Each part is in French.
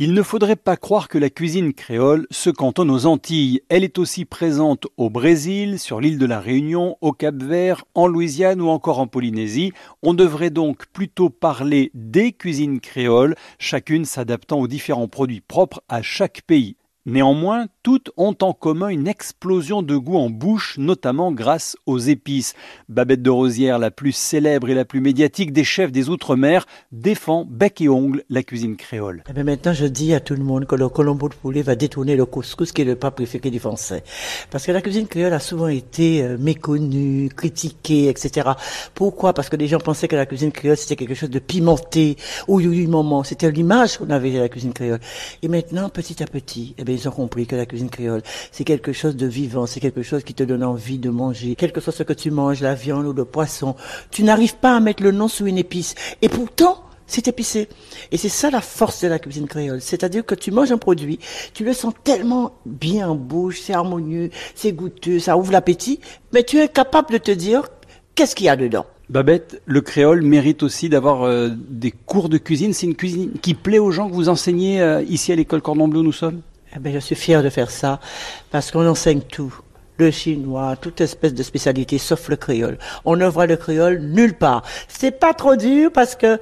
Il ne faudrait pas croire que la cuisine créole se cantonne aux Antilles. Elle est aussi présente au Brésil, sur l'île de la Réunion, au Cap-Vert, en Louisiane ou encore en Polynésie. On devrait donc plutôt parler des cuisines créoles, chacune s'adaptant aux différents produits propres à chaque pays. Néanmoins, toutes ont en commun une explosion de goût en bouche, notamment grâce aux épices. Babette de Rosière, la plus célèbre et la plus médiatique des chefs des Outre-mer, défend bec et ongle la cuisine créole. Eh maintenant, je dis à tout le monde que le colombo de poulet va détourner le couscous, qui est le plat préféré des Français. Parce que la cuisine créole a souvent été euh, méconnue, critiquée, etc. Pourquoi? Parce que les gens pensaient que la cuisine créole, c'était quelque chose de pimenté. Oui, oui, moment. C'était l'image qu'on avait de la cuisine créole. Et maintenant, petit à petit, eh bien, ils ont compris que la cuisine créole, c'est quelque chose de vivant, c'est quelque chose qui te donne envie de manger. Quel que soit ce que tu manges, la viande ou le poisson, tu n'arrives pas à mettre le nom sous une épice. Et pourtant, c'est épicé. Et c'est ça la force de la cuisine créole. C'est-à-dire que tu manges un produit, tu le sens tellement bien en bouche, c'est harmonieux, c'est goûteux, ça ouvre l'appétit, mais tu es capable de te dire qu'est-ce qu'il y a dedans? Babette, le créole mérite aussi d'avoir euh, des cours de cuisine. C'est une cuisine qui plaît aux gens que vous enseignez euh, ici à l'école Cordon Bleu, nous sommes? Eh ben, je suis fier de faire ça parce qu'on enseigne tout. Le chinois, toute espèce de spécialité, sauf le créole. On ne voit le créole nulle part. C'est pas trop dur parce que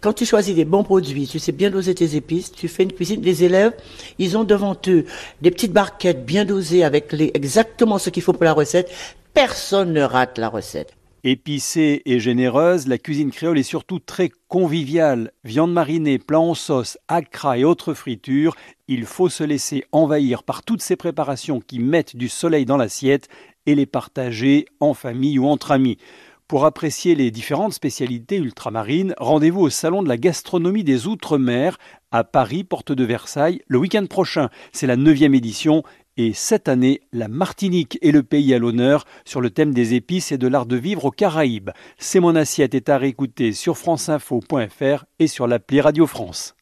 quand tu choisis des bons produits, tu sais bien doser tes épices, tu fais une cuisine. Les élèves, ils ont devant eux des petites barquettes bien dosées avec les, exactement ce qu'il faut pour la recette. Personne ne rate la recette. Épicée et généreuse, la cuisine créole est surtout très conviviale. Viande marinée, plat en sauce, accra et autres fritures, il faut se laisser envahir par toutes ces préparations qui mettent du soleil dans l'assiette et les partager en famille ou entre amis. Pour apprécier les différentes spécialités ultramarines, rendez-vous au Salon de la gastronomie des Outre-mer à Paris, porte de Versailles, le week-end prochain. C'est la neuvième édition et cette année, la Martinique est le pays à l'honneur sur le thème des épices et de l'art de vivre aux Caraïbes. C'est mon assiette est à réécouter sur franceinfo.fr et sur l'appli Radio France.